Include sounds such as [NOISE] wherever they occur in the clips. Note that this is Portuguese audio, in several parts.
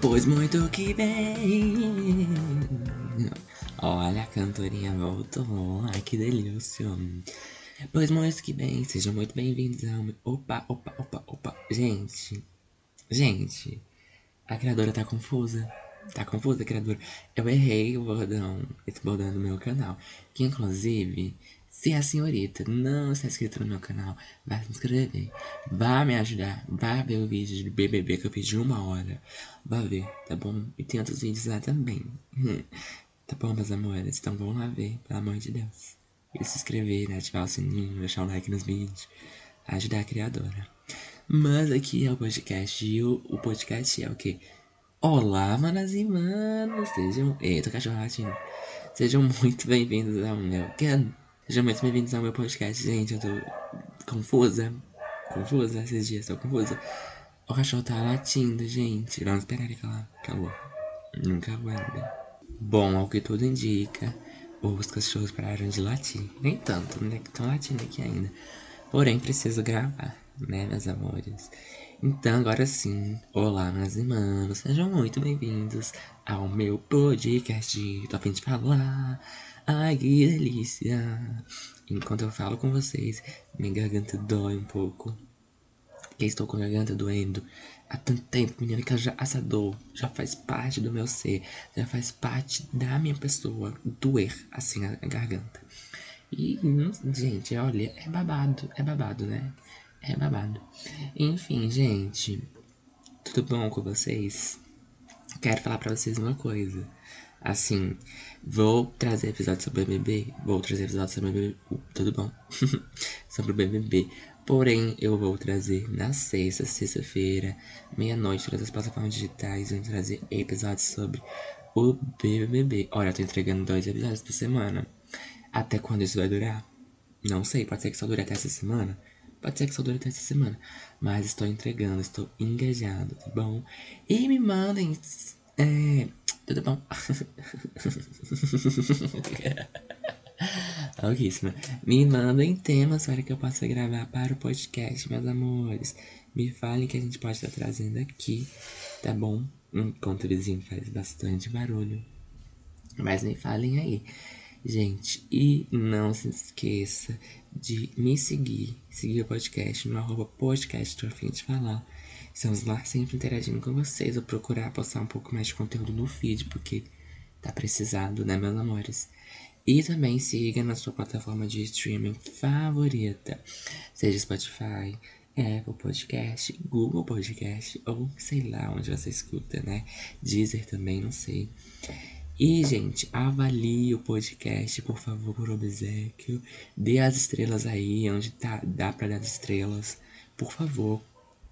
Pois muito que bem. Olha, a cantorinha voltou. Ai, que delícia. Pois muito que bem, sejam muito bem-vindos ao. Opa, opa, opa, opa. Gente, gente, a criadora tá confusa. Tá confusa, criadora. Eu errei o bordão, esse bordão do meu canal. Que inclusive, se a senhorita não está inscrita no meu canal, vai se inscrever. Vai me ajudar. Vai ver o vídeo de BBB que eu fiz de uma hora. Vai ver, tá bom? E tem outros vídeos lá também. [LAUGHS] tá bom, meus amores? Então vão lá ver, pelo amor de Deus. E se inscrever, né? ativar o sininho, deixar o like nos vídeos. Ajudar a criadora. Mas aqui é o podcast. E o, o podcast é o quê? Olá, manas e manos. Sejam. Eita, cachorro latindo. Sejam muito bem-vindos ao meu canal. Sejam muito bem-vindos ao meu podcast, gente. Eu tô confusa. Confusa esses dias, tô confusa. O cachorro tá latindo, gente. Vamos esperar ele calar. Acabou. Nunca ainda. Bom, ao que tudo indica, os cachorros pararam de latir. Nem tanto, né? Que estão latindo aqui ainda. Porém, preciso gravar, né, meus amores? Então, agora sim, olá, meus irmãos, sejam muito bem-vindos ao meu podcast. Tô a fim de falar Ai, que delícia! Enquanto eu falo com vocês, minha garganta dói um pouco. Porque estou com a garganta doendo há tanto tempo, menina, que já assadou, já faz parte do meu ser, já faz parte da minha pessoa doer assim a, garganta. E, gente, olha, é babado, é babado, né? É babado. Enfim, gente, tudo bom com vocês? Quero falar pra vocês uma coisa. Assim, vou trazer episódio sobre o BBB. Vou trazer episódio sobre o BBB. Uh, tudo bom? [LAUGHS] sobre o BBB. Porém, eu vou trazer na sexta, sexta-feira, meia-noite, todas as plataformas digitais. Vou trazer episódios sobre o BBB. Olha, eu tô entregando dois episódios por semana. Até quando isso vai durar? Não sei, pode ser que só dure até essa semana. Pode ser que só dure até essa semana. Mas estou entregando, estou engajado, tá bom? E me mandem é, tudo bom? [LAUGHS] Alquíssima. Me mandem temas para que eu possa gravar para o podcast, meus amores. Me falem que a gente pode estar trazendo aqui, tá bom? Enquanto o vizinho faz bastante barulho. Mas me falem aí. Gente, e não se esqueça de me seguir, seguir o podcast no arroba podcast, tô a fim de falar. Estamos lá sempre interagindo com vocês. Eu procurar postar um pouco mais de conteúdo no feed, porque tá precisado, né, meus amores? E também siga na sua plataforma de streaming favorita, seja Spotify, Apple Podcast, Google Podcast ou sei lá onde você escuta, né? Deezer também, não sei. E, gente, avalie o podcast, por favor, por obsequio. Dê as estrelas aí, onde tá, dá pra dar as estrelas. Por favor,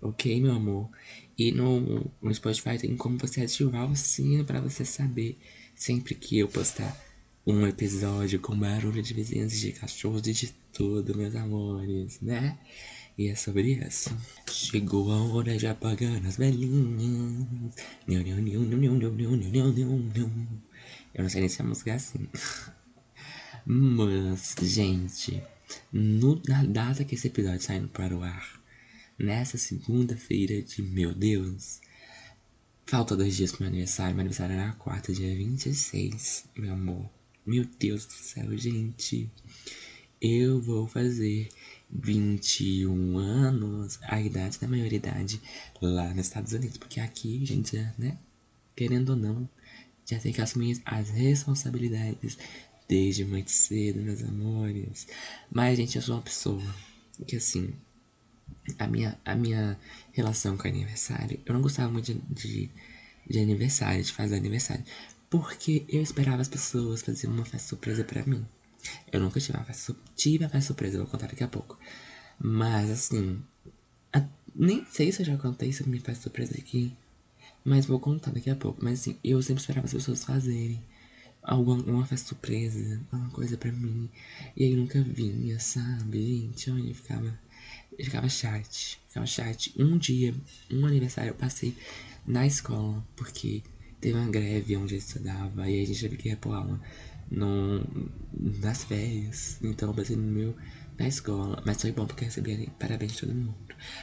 ok, meu amor? E no, no Spotify tem como você ativar o sino para você saber sempre que eu postar um episódio com barulho de vizinhos, de cachorros e de tudo, meus amores, né? E é sobre isso. Chegou a hora de apagar as velhinhas. Eu não sei nem se a música é assim. [LAUGHS] Mas, gente, no, na data que esse episódio saindo para o ar, nessa segunda-feira de meu Deus. Falta dois dias pro meu aniversário. Meu aniversário era na quarta, dia 26, meu amor. Meu Deus do céu, gente. Eu vou fazer 21 anos, a idade da maioridade lá nos Estados Unidos. Porque aqui, gente, né? Querendo ou não, já tem que assumir as responsabilidades desde muito cedo, meus amores. Mas, gente, eu sou uma pessoa que, assim, a minha, a minha relação com aniversário, eu não gostava muito de, de, de aniversário, de fazer aniversário. Porque eu esperava as pessoas fazerem uma festa surpresa pra mim. Eu nunca tive uma festa, tive uma festa surpresa, vou contar daqui a pouco. Mas assim, a, nem sei se eu já contei sobre minha festa surpresa aqui. Mas vou contar daqui a pouco. Mas assim, eu sempre esperava as pessoas fazerem alguma uma festa surpresa, alguma coisa pra mim. E aí nunca vinha, sabe? Gente, eu ficava eu ficava chat, ficava chat. Um dia, um aniversário, eu passei na escola, porque teve uma greve onde eu estudava, e a gente teve que repor aula no, nas férias. Então eu passei no meu da escola. Mas foi bom porque eu recebi parabéns de todo mundo.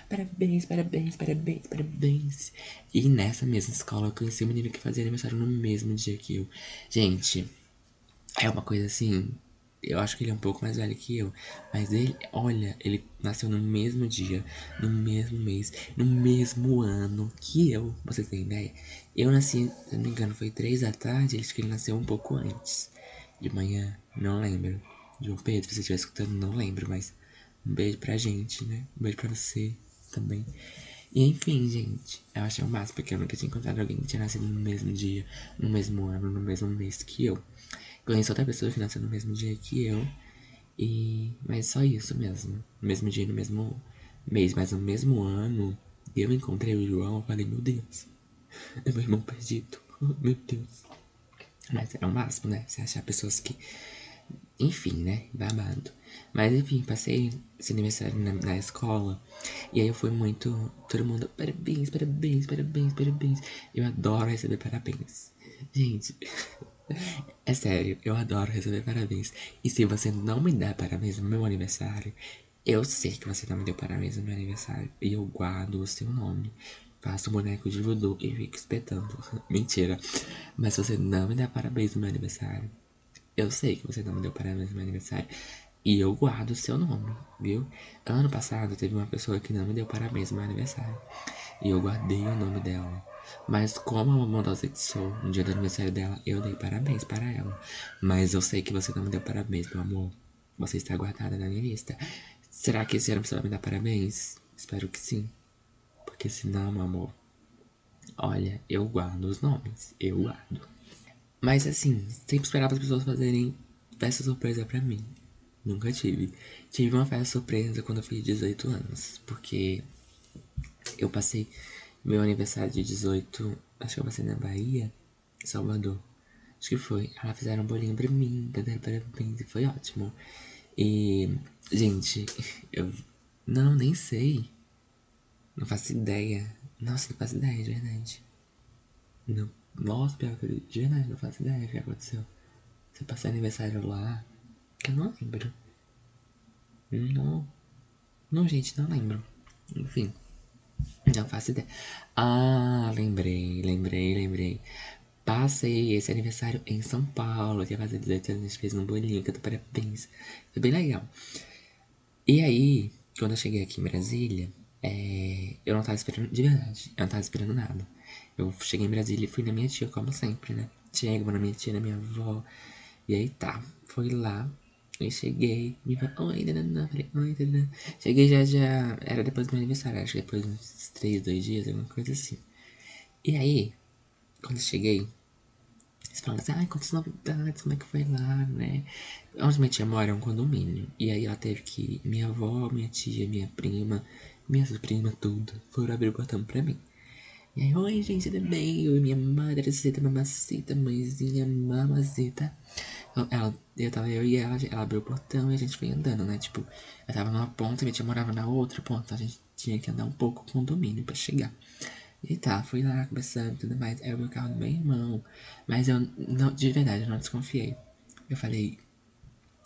Parabéns, parabéns, parabéns, parabéns. E nessa mesma escola eu conheci um menino que fazia aniversário no mesmo dia que eu. Gente, é uma coisa assim. Eu acho que ele é um pouco mais velho que eu. Mas ele, olha, ele nasceu no mesmo dia, no mesmo mês, no mesmo ano que eu. Vocês têm ideia? Eu nasci, se não me engano, foi três da tarde. Acho que ele nasceu um pouco antes. De manhã, não lembro. João Pedro, se você estiver escutando, não lembro, mas um beijo pra gente, né? Um beijo pra você também. E enfim, gente, eu achei o máximo, porque eu nunca tinha encontrado alguém que tinha nascido no mesmo dia, no mesmo ano, no mesmo mês que eu. Conheço outra pessoa nasceu no mesmo dia que eu. E. Mas só isso mesmo. No mesmo dia, no mesmo mês, mas no mesmo ano, eu encontrei o João e falei, meu Deus, [LAUGHS] é meu irmão perdido. [LAUGHS] Meu Deus. Mas é o máximo, né? Você achar pessoas que enfim, né? Babado. Mas enfim, passei esse aniversário na, na, escola. E aí eu fui muito. Todo mundo, parabéns, parabéns, parabéns, parabéns. Eu adoro receber parabéns. Gente, [LAUGHS] é sério, eu adoro receber parabéns. E se você não me dá parabéns no meu aniversário, eu sei que você não me deu parabéns no meu aniversário. E eu guardo o seu nome. Faço um boneco de voodoo e fico espetando. [LAUGHS] Mentira. Mas se você não me dá parabéns no meu aniversário, eu sei que você não me deu parabéns no meu aniversário. E eu guardo o seu nome, viu? Ano passado teve uma pessoa que não me deu parabéns no meu aniversário. E eu guardei o nome dela. Mas como uma bondosa que sou, no dia do aniversário dela, eu dei parabéns para ela. Mas eu sei que você não me deu parabéns, meu amor. Você está guardada na minha lista. Será que esse ano você vai me dar parabéns? Espero que sim. Porque senão, meu amor, olha, eu guardo os nomes. Eu guardo. Mas assim, sempre esperava as pessoas fazerem festa surpresa pra mim. Nunca tive. Tive uma festa surpresa quando eu fiz 18 anos. Porque eu passei meu aniversário de 18, acho que eu passei na Bahia, Salvador. Acho que foi. Ela fizeram um bolinho pra mim, deram parabéns e foi ótimo. E, gente, [LAUGHS] eu não, nem sei. Não faço ideia. Nossa, não faço ideia, de verdade. Não nossa, pior que eu, de verdade, não faço ideia do que aconteceu. Você passou aniversário lá. Que eu não lembro. Não. Não, gente, não lembro. Enfim. Não faço ideia. Ah, lembrei, lembrei, lembrei. Passei esse aniversário em São Paulo. Que ia fazer 18 anos, a gente fez um bolinho, que eu tô parabéns. Foi bem legal. E aí, quando eu cheguei aqui em Brasília, é, eu não tava esperando, de verdade, eu não tava esperando nada. Eu cheguei em Brasília e fui na minha tia, como sempre, né? Chego na minha tia, na minha avó. E aí tá, fui lá. E cheguei, me falou, oi, danana, falei, oi. Cheguei já, já, era depois do meu aniversário, acho que depois de uns três, dois dias, alguma coisa assim. E aí, quando eu cheguei, você fala assim, ai, quantas novidades, como é que foi lá, né? Onde minha tia mora é um condomínio. E aí ela teve que, minha avó, minha tia, minha prima, minha prima, tudo, foram abrir o portão pra mim. E aí, oi gente, tudo bem? Eu e minha madrecita, mamacita, mãezinha, mamacita. Ela, eu tava eu e ela, ela abriu o portão e a gente foi andando, né? Tipo, eu tava numa ponta e minha tia morava na outra ponta. A gente tinha que andar um pouco com o condomínio pra chegar. E tá, fui lá conversando e tudo mais. Aí o meu carro do meu irmão. Mas eu, não, de verdade, eu não desconfiei. Eu falei,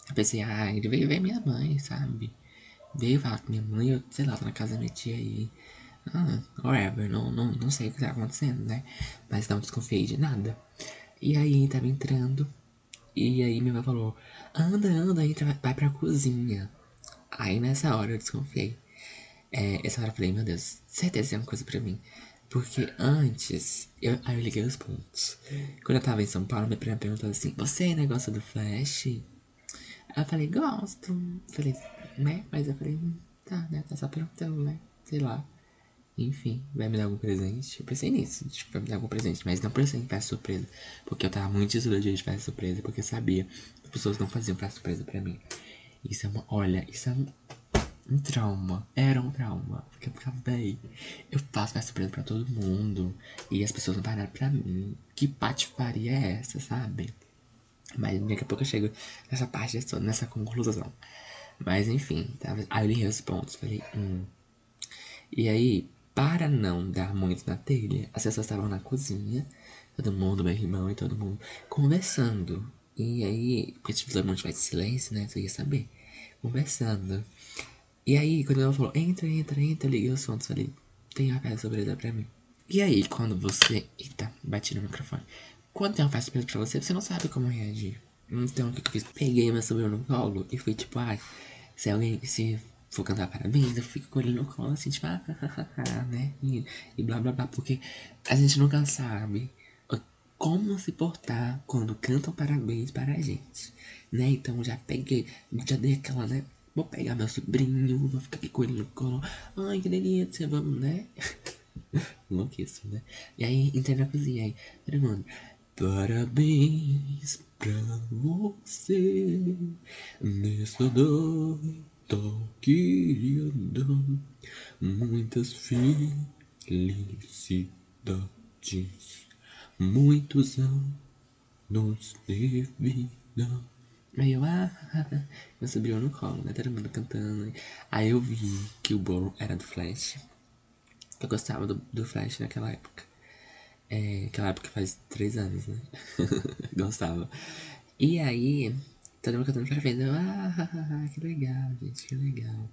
eu pensei, ah, ele veio ver minha mãe, sabe? Veio falar com minha mãe, eu, sei lá, tô na casa da minha tia aí. Ah, whatever, não, não, não sei o que tá acontecendo, né? Mas não desconfiei de nada. E aí tava entrando. E aí minha avó falou: anda, anda, entra, vai pra cozinha. Aí nessa hora eu desconfiei. É, essa hora eu falei: meu Deus, certeza tem uma coisa pra mim. Porque antes, eu, aí eu liguei os pontos. Quando eu tava em São Paulo, minha prima perguntou assim: Você é negócio do Flash? Eu falei: Gosto. Falei, né? Mas eu falei: Tá, né? Tá só perguntando, né? Sei lá. Enfim, vai me dar algum presente? Eu pensei nisso, tipo, vai me dar algum presente, mas não pensei em festa surpresa. Porque eu tava muito desiludido de festa surpresa, porque eu sabia que as pessoas não faziam festa surpresa pra mim. Isso é uma. Olha, isso é um, um trauma. Era um trauma. Porque eu véi, eu faço festa surpresa pra todo mundo. E as pessoas não pararam pra mim. Que patifaria é essa, sabe? Mas daqui a pouco eu chego nessa parte, nessa conclusão. Mas enfim, tava, aí eu li os pontos, falei, hum. E aí, para não dar muito na telha, as pessoas estavam na cozinha, todo mundo, meu irmão e todo mundo, conversando. E aí, porque tipo, todo mundo tivesse silêncio, né? Você ia saber. conversando. E aí, quando ela falou, entra, entra, entra, eu liguei o som, falei, tem uma festa surpresa pra mim. E aí, quando você. Eita, bati no microfone. Quando tem uma festa surpresa pra você, você não sabe como reagir. Então, o que eu fiz? Peguei meu sobrinho no colo e fui tipo, ai, se alguém. Se for cantar parabéns, eu fico com ele no colo assim, tipo, ah, né? E, e blá blá blá, porque a gente nunca sabe como se portar quando cantam parabéns para a gente, né? Então já peguei, já dei aquela, né? Vou pegar meu sobrinho, vou ficar com ele no colo. Ai, que delícia, vamos, né? [LAUGHS] Louquíssimo, né? E aí, entrei na cozinha, aí, mundo, parabéns pra você nessa data querida. Muitas felicidades, muitos anos de vida. Aí eu, ah, meu sobrinho no colo, né? Todo mundo cantando. Aí eu vi que o bolo era do Flash. Eu gostava do, do Flash naquela época. É, aquela época faz três anos, né? [LAUGHS] gostava. E aí, todo mundo cantando parabéns. Eu, ah, que legal, gente, que legal.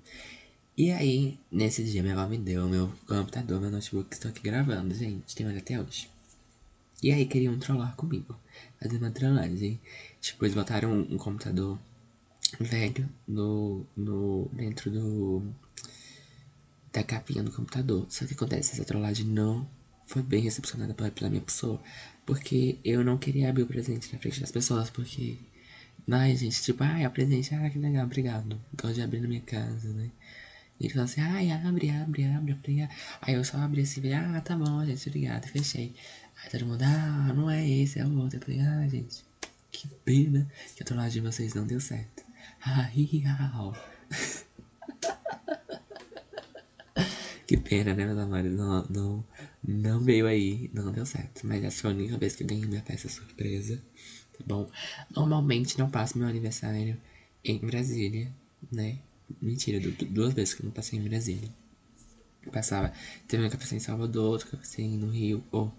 E aí, nesse dia, minha avó me deu meu computador, meu notebook, estou aqui gravando, gente. Tem mais até hoje. E aí, queriam trollar comigo. Fazer uma trollagem. Tipo, eles botaram um, um computador velho no, no, dentro do da capinha do computador. Só que acontece, essa trollagem não foi bem recepcionada pela, pela minha pessoa. Porque eu não queria abrir o presente na frente das pessoas, porque. Ai, gente, tipo, ai, o presente, ah, que legal, obrigado. Gosto de abrir na minha casa, né? E ele falou assim, ai, abre, abre, abre, abre. Aí eu só abri assim, ah, tá bom, gente, obrigado, fechei. Aí todo mundo, ah, não é esse, é o outro. Eu falei, ah, gente, que pena que a trollagem de vocês não deu certo. [LAUGHS] que pena, né, meus amores? Não, não, não veio aí, não deu certo. Mas essa foi a única vez que ganhei minha festa surpresa. Bom? Normalmente não passo meu aniversário em Brasília, né? Mentira, duas vezes que eu não passei em Brasília. Eu passava, teve que eu passei em Salvador, que eu passei no Rio, ou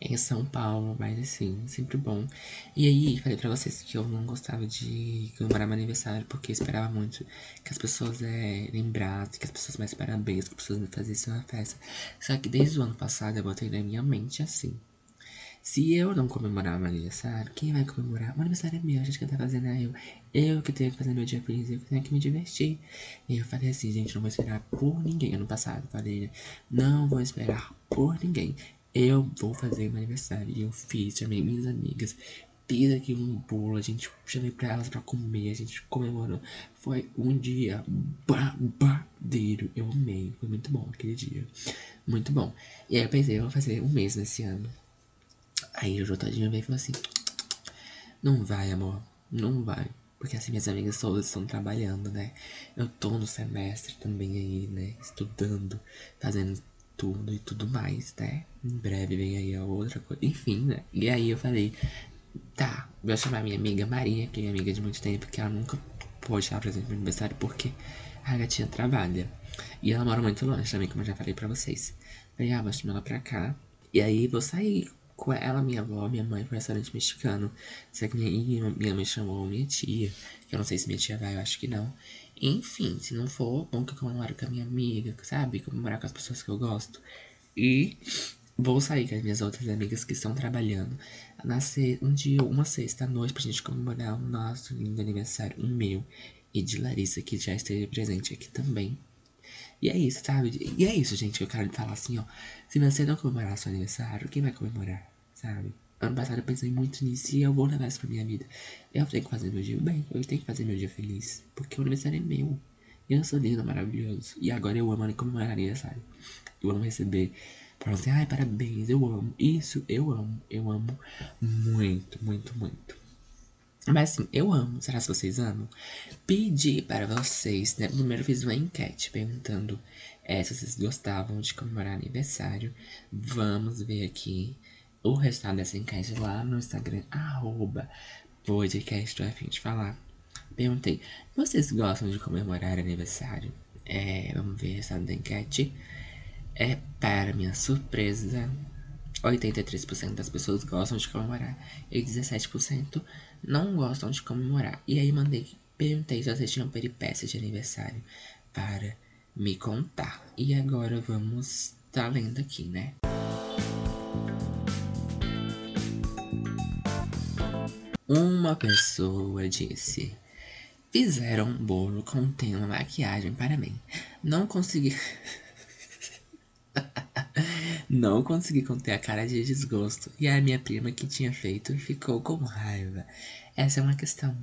em São Paulo, mas assim, sempre bom. E aí, falei pra vocês que eu não gostava de comemorar meu aniversário, porque eu esperava muito que as pessoas é, lembrassem, que as pessoas mais parabéns, que as pessoas me fizessem uma festa. Só que desde o ano passado eu botei na minha mente assim. Se eu não comemorar meu aniversário, quem vai comemorar? O aniversário é meu, a gente que tá fazendo é eu. Eu que tenho que fazer meu dia feliz, eu que tenho que me divertir. E eu falei assim, gente, não vou esperar por ninguém. Ano passado, falei, não vou esperar por ninguém. Eu vou fazer meu aniversário. E eu fiz, chamei minhas amigas. Fiz aqui um bolo, a gente chamei pra elas pra comer, a gente comemorou. Foi um dia babadeiro. Eu amei, foi muito bom aquele dia. Muito bom. E aí eu pensei, eu vou fazer um mês nesse ano. Aí o Jotadinho veio e falou assim: Não vai, amor, não vai. Porque assim, minhas amigas todas estão trabalhando, né? Eu tô no semestre também aí, né? Estudando, fazendo tudo e tudo mais, né? Em breve vem aí a outra coisa. Enfim, né? E aí eu falei, tá, vou chamar minha amiga Maria, que é minha amiga de muito tempo, que ela nunca pôde estar presente no aniversário porque a gatinha trabalha. E ela mora muito longe também, como eu já falei pra vocês. Falei, ah, vou chamar ela pra cá. E aí vou sair com ela, minha avó, minha mãe, pro restaurante mexicano. Só que minha, minha mãe chamou minha tia, que eu não sei se minha tia vai, eu acho que não. Enfim, se não for, bom que eu comemoro com a minha amiga, sabe? Comemorar com as pessoas que eu gosto. E vou sair com as minhas outras amigas que estão trabalhando. Nascer um dia, uma sexta noite, pra gente comemorar o nosso lindo aniversário, o meu e de Larissa, que já esteve presente aqui também. E é isso, sabe? E é isso, gente, que eu quero falar assim, ó. Se você não comemorar seu aniversário, quem vai comemorar, sabe? Ano passado eu pensei muito nisso e eu vou levar isso pra minha vida. Eu tenho que fazer meu dia bem, eu tenho que fazer meu dia feliz. Porque o aniversário é meu. Eu sou lindo, maravilhoso. E agora eu amo comemorar aniversário. Eu amo receber. Falando assim, ai, parabéns, eu amo. Isso, eu amo. Eu amo muito, muito, muito. Mas assim, eu amo. Será que vocês amam? Pedi para vocês, né? Primeiro fiz uma enquete perguntando é, se vocês gostavam de comemorar aniversário. Vamos ver aqui o resultado dessa enquete lá no Instagram, arroba podcast Afim de Falar. Perguntei, vocês gostam de comemorar aniversário? É, vamos ver o resultado da enquete. É, para minha surpresa, 83% das pessoas gostam de comemorar e 17% não gostam de comemorar. E aí mandei Perguntei se vocês tinham peripécias de aniversário para me contar. E agora vamos tá lendo aqui, né? Uma pessoa disse: Fizeram um bolo contendo maquiagem para mim. Não consegui. Não consegui conter a cara de desgosto e a minha prima que tinha feito ficou com raiva. Essa é uma questão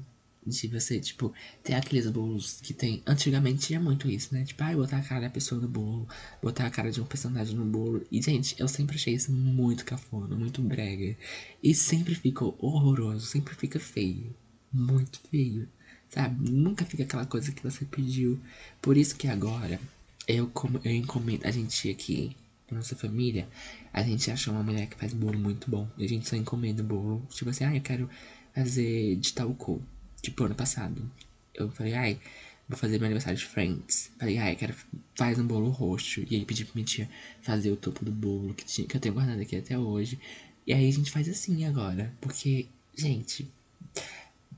de você, tipo, ter aqueles bolos que tem. Antigamente tinha muito isso, né? Tipo, ai, botar a cara da pessoa no bolo, botar a cara de um personagem no bolo. E, gente, eu sempre achei isso muito cafona, muito brega. E sempre ficou horroroso, sempre fica feio. Muito feio. Sabe? Nunca fica aquela coisa que você pediu. Por isso que agora, eu, eu encomendo. A gente aqui, nossa família, a gente achou uma mulher que faz bolo muito bom. E a gente só encomenda bolo. Tipo assim, ah, eu quero fazer de tal cor. Tipo, ano passado. Eu falei, ai, vou fazer meu aniversário de Friends. Falei, ai, quero faz um bolo roxo. E aí pedi pra minha tia fazer o topo do bolo, que, tinha, que eu tenho guardado aqui até hoje. E aí a gente faz assim agora. Porque, gente,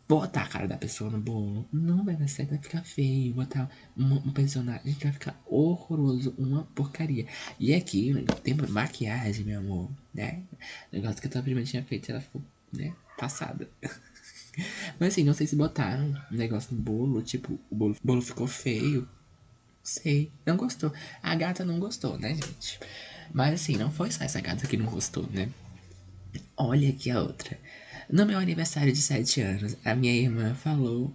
botar a cara da pessoa no bolo não vai dar certo, vai ficar feio. Botar um, personagem vai ficar horroroso, uma porcaria. E aqui, tem maquiagem, meu amor, né? negócio que a tua prima tinha feito, ela ficou, né, passada. [LAUGHS] Mas assim, não sei se botaram um negócio no bolo, tipo, o bolo, o bolo ficou feio. Sei, não gostou. A gata não gostou, né, gente? Mas assim, não foi só essa gata que não gostou, né? Olha aqui a outra. No meu aniversário de 7 anos, a minha irmã falou.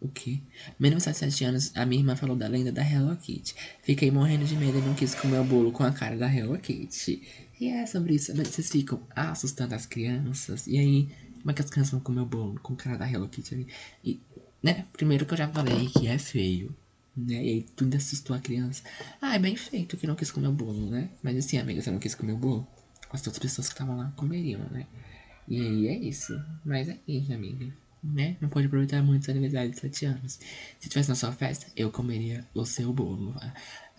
O quê? Meu aniversário de 7 anos, a minha irmã falou da lenda da Hello Kitty. Fiquei morrendo de medo e não quis comer o bolo com a cara da Hello Kitty. E é sobre isso. Vocês ficam assustando as crianças. E aí, como é que as crianças vão comer o bolo com cara da Hello Kitty ali? E, né, primeiro que eu já falei que é feio, né? E aí tu ainda assustou a criança. Ah, é bem feito que não quis comer o bolo, né? Mas assim, amiga, você não quis comer o bolo? As outras pessoas que estavam lá comeriam, né? E é isso. Mas é isso, amiga. Né? Não pode aproveitar muito seu aniversário de 7 anos. Se tivesse na sua festa, eu comeria o seu bolo.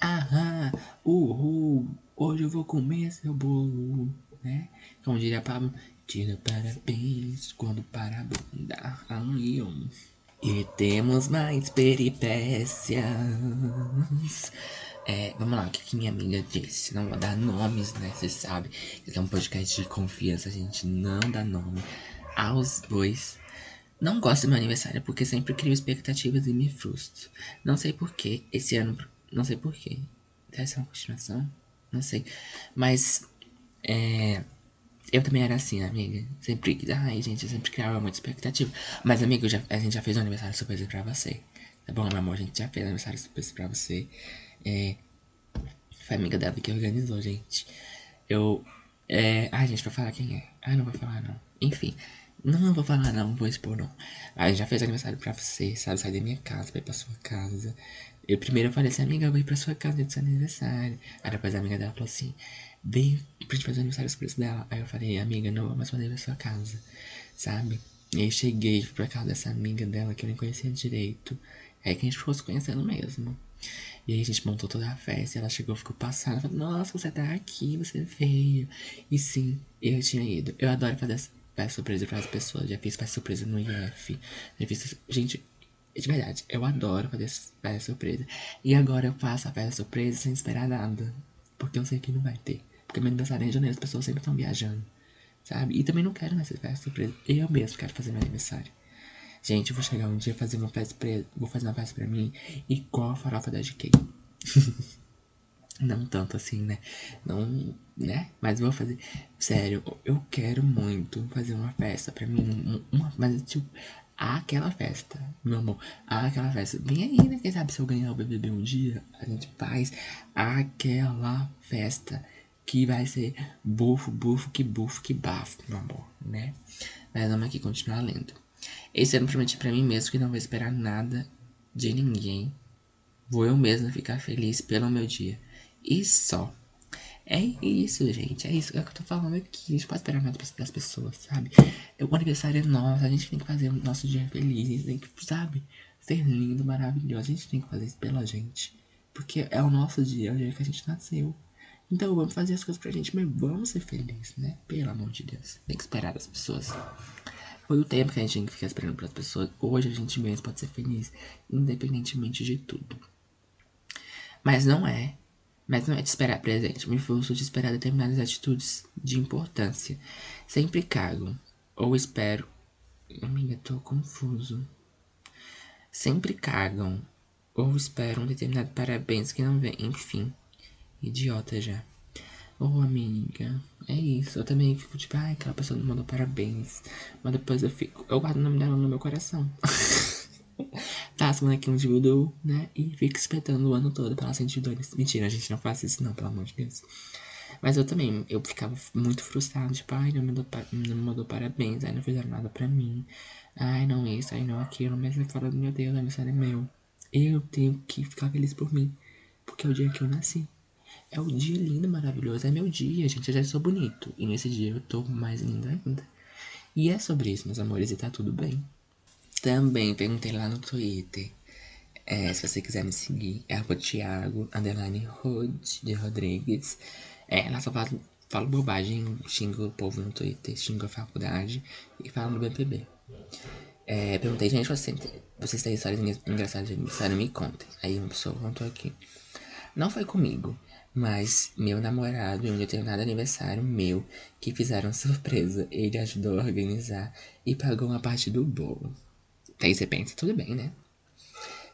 Aham, uhul, hoje eu vou comer seu bolo, né? Como diria Pablo, Tira parabéns quando para a bunda. E temos mais peripécias. É, vamos lá, o que, que minha amiga disse? Não vou dar nomes, né? Você sabe. Esse é um podcast de confiança, a gente não dá nome aos dois. Não gosto do meu aniversário porque sempre crio expectativas e me frustro. Não sei porquê. Esse ano. Não sei porquê. Deve ser uma continuação? Não sei. Mas. É. Eu também era assim, amiga. Sempre. Ai, gente, eu sempre criava muita expectativa. Mas, amigo, já, a gente já fez um aniversário surpresa pra você. Tá bom, meu amor? A gente já fez um aniversário surpresa pra você. É. Foi amiga dela que organizou, gente. Eu. É. Ai, gente, pra falar quem é. Ah, não vou falar, não. Enfim. Não, não vou falar, não, vou expor, não. A gente já fez aniversário pra você, sabe? Sair da minha casa, pra ir pra sua casa. Eu primeiro falei assim, amiga, eu vou ir pra sua casa de seu aniversário. Aí depois a amiga dela falou assim, vem pra gente fazer o aniversário surpresa dela. Aí eu falei, amiga, não vamos fazer na sua casa, sabe? E aí cheguei pra casa dessa amiga dela que eu nem conhecia direito. É que a gente fosse conhecendo mesmo. E aí a gente montou toda a festa, ela chegou, ficou passada, falou, nossa, você tá aqui, você veio. E sim, eu tinha ido. Eu adoro fazer festa surpresa para as pessoas. Já fiz festa surpresa no IF. Já fiz. Gente, de verdade, eu adoro fazer festa surpresa. E agora eu faço a festa surpresa sem esperar nada. Porque eu sei que não vai ter. Porque meu aniversário é em janeiro, as pessoas sempre estão viajando. Sabe? E também não quero mais festa surpresa. Eu mesmo quero fazer meu aniversário. Gente, eu vou chegar um dia fazer uma festa surpresa. Vou fazer uma festa pra mim igual a farofa da GK. [LAUGHS] não tanto assim, né? Não, né? Mas vou fazer. Sério, eu quero muito fazer uma festa pra mim. Uma, mas tipo, aquela festa, meu amor. Aquela festa. Vem aí, né? Quem sabe se eu ganhar o BBB um dia, a gente faz aquela festa que vai ser bufo, bufo, que bufo, que bafo, meu amor, né? Mas vamos aqui continuar lendo. Esse ano prometi pra mim mesmo que não vou esperar nada de ninguém. Vou eu mesmo ficar feliz pelo meu dia. E só. É isso, gente. É isso é que eu tô falando aqui. A gente pode esperar nada das pessoas, sabe? O aniversário é nosso. A gente tem que fazer o nosso dia feliz. Tem que, sabe? Ser lindo, maravilhoso. A gente tem que fazer isso pela gente. Porque é o nosso dia, é o dia que a gente nasceu. Então vamos fazer as coisas pra gente, mas vamos ser felizes, né? Pelo amor de Deus. Tem que esperar das pessoas. Foi o tempo que a gente tinha que ficar esperando pelas pessoas. Hoje a gente mesmo pode ser feliz, independentemente de tudo. Mas não é. Mas não é de esperar presente. Me forço de esperar determinadas atitudes de importância. Sempre cago. Ou espero. Amiga, tô confuso. Sempre cagam. Ou esperam um determinado parabéns que não vem. Enfim. Idiota já. Ô, oh, amiga, é isso. Eu também fico tipo, ai, aquela pessoa me mandou parabéns. Mas depois eu fico, eu guardo o nome dela no meu coração. [LAUGHS] Faço bonequinho de voodoo, né? E fico espetando o ano todo pra ela sentir dores. Mentira, a gente não faz isso não, pelo amor de Deus. Mas eu também, eu ficava muito frustrado, tipo, ai, não me, mandou, não me mandou parabéns, ai, não fizeram nada pra mim. Ai, não isso, ai, não aquilo. Mas eu falo, meu Deus, aniversário é meu. Eu tenho que ficar feliz por mim. Porque é o dia que eu nasci. É o dia lindo, maravilhoso. É meu dia, gente. Eu já sou bonito. E nesse dia eu tô mais lindo ainda. E é sobre isso, meus amores, e tá tudo bem. Também perguntei lá no Twitter. É, se você quiser me seguir, é o Thiago, underline Rod, de Rodrigues. É, lá só falo, falo bobagem, xingo o povo no Twitter, xingo a faculdade e falo no BPB. É, perguntei, gente, você, vocês têm histórias engraçadas de? Me contem. Aí uma pessoa contou aqui. Não foi comigo, mas meu namorado, em um determinado aniversário meu, que fizeram surpresa, ele ajudou a organizar e pagou uma parte do bolo. Aí você pensa, tudo bem, né?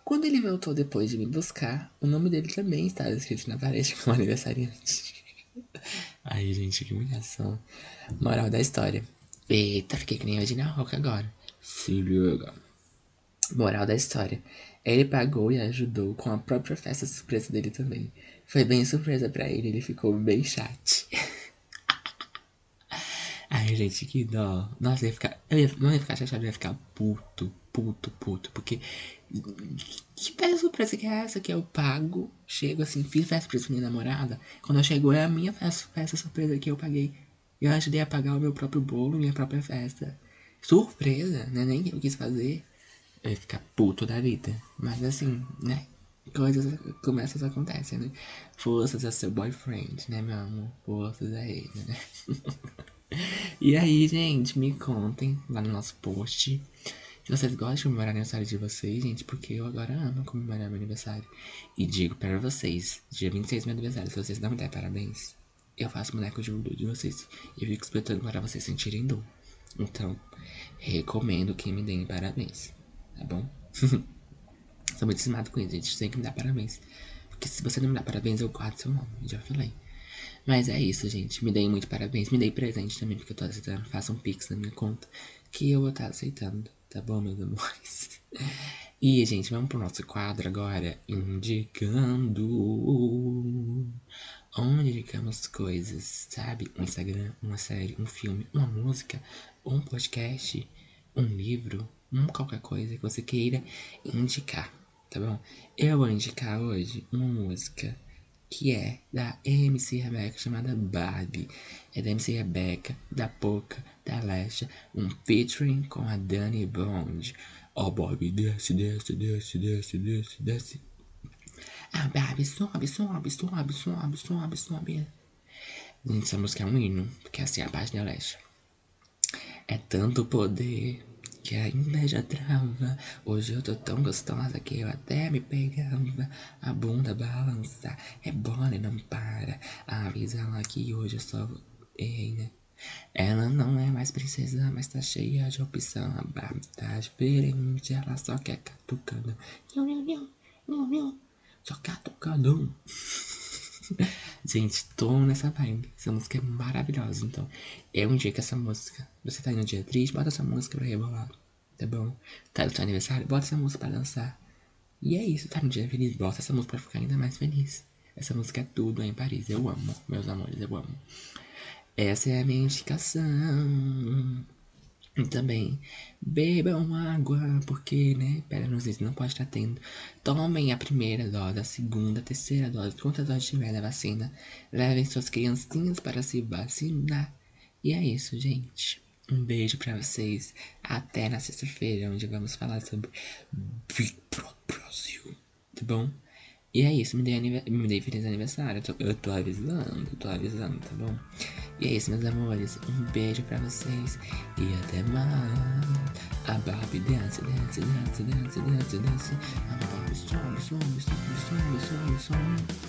Quando ele voltou depois de me buscar, o nome dele também estava escrito na parede como aniversariante. [LAUGHS] Ai, gente, que humilhação. Moral da história. Eita, fiquei que nem a na Roca agora. Se liga. Moral da história. Ele pagou e ajudou com a própria festa surpresa dele também. Foi bem surpresa para ele, ele ficou bem chat. [LAUGHS] Ai, gente, que dó. Nossa, eu ia ficar. Eu ia, não ia ficar chateado, eu ia ficar puto, puto, puto. Porque. Que festa surpresa que é essa? Que eu pago, chego assim, fiz festa pra minha namorada. Quando eu chego, é a minha festa, festa surpresa que eu paguei. Eu ajudei a pagar o meu próprio bolo, minha própria festa. Surpresa, né? Nem eu quis fazer. Eu ia ficar puto da vida. Mas assim, né? Coisas como essas acontecem, né? Forças a seu boyfriend, né, meu amor? Forças a ele, né? [LAUGHS] e aí, gente, me contem lá no nosso post se vocês gostam de comemorar o aniversário de vocês, gente, porque eu agora amo comemorar meu aniversário. E digo para vocês, dia 26 é meu aniversário, se vocês não me der parabéns, eu faço boneco de de vocês. Eu fico esperando para vocês sentirem dor. Então, recomendo que me deem parabéns, tá bom? [LAUGHS] Sou muito cismado com isso, gente. Tem que me dar parabéns. Porque se você não me dá parabéns, eu guardo seu nome. Já falei. Mas é isso, gente. Me deem muito parabéns. Me dei presente também, porque eu tô aceitando. Faça um pix na minha conta. Que eu vou estar aceitando. Tá bom, meus amores? E, gente, vamos pro nosso quadro agora. Indicando. Onde indicamos coisas, sabe? Um Instagram, uma série, um filme, uma música, um podcast, um livro, um qualquer coisa que você queira indicar tá bom? Eu vou indicar hoje uma música que é da MC Rebeca chamada Barbie. É da MC Rebeca, da Poca, da Lesha, um featuring com a Dani Bond. Ó, oh, Barbie, desce, desce, desce, desce, desce, desce. Ah, Barbie, sobe, sobe, sobe, sobe, sobe, sobe. Gente, essa música é um hino, porque assim, a parte da Lesha. É tanto poder que a inveja trava. Hoje eu tô tão gostosa que eu até me pegava. A bunda balança, é bola e não para. Avisa ela que hoje eu só errei, né? Ela não é mais princesa, mas tá cheia de opção. A barba tá diferente, ela só quer catucando. Não, não, não, não, não. Só catucando. [LAUGHS] Gente, tô nessa vibe. Essa música é maravilhosa. Então, eu indico essa música. Você tá no dia triste, bota essa música pra rebolar. Tá bom? Tá no seu aniversário, bota essa música pra dançar. E é isso, tá no dia feliz, bota essa música pra ficar ainda mais feliz. Essa música é tudo em Paris. Eu amo, meus amores, eu amo. Essa é a minha indicação. Também bebam água, porque, né? Pera, não sei se não pode estar tendo. Tomem a primeira dose, a segunda, a terceira dose, quantas doses tiver da vacina. Levem suas criancinhas para se vacinar. E é isso, gente. Um beijo para vocês. Até na sexta-feira, onde vamos falar sobre Big Brother Brasil. Tá bom? E é isso, me dei, me dei feliz aniversário. Eu tô, eu tô avisando, tô avisando, tá bom? E é isso, meus amores. Um beijo pra vocês. E até mais. A Barbie dance, dance, dance, dance, dance, dance. A Barbie sobe, sobe, sobe, sobe, sobe, sobe.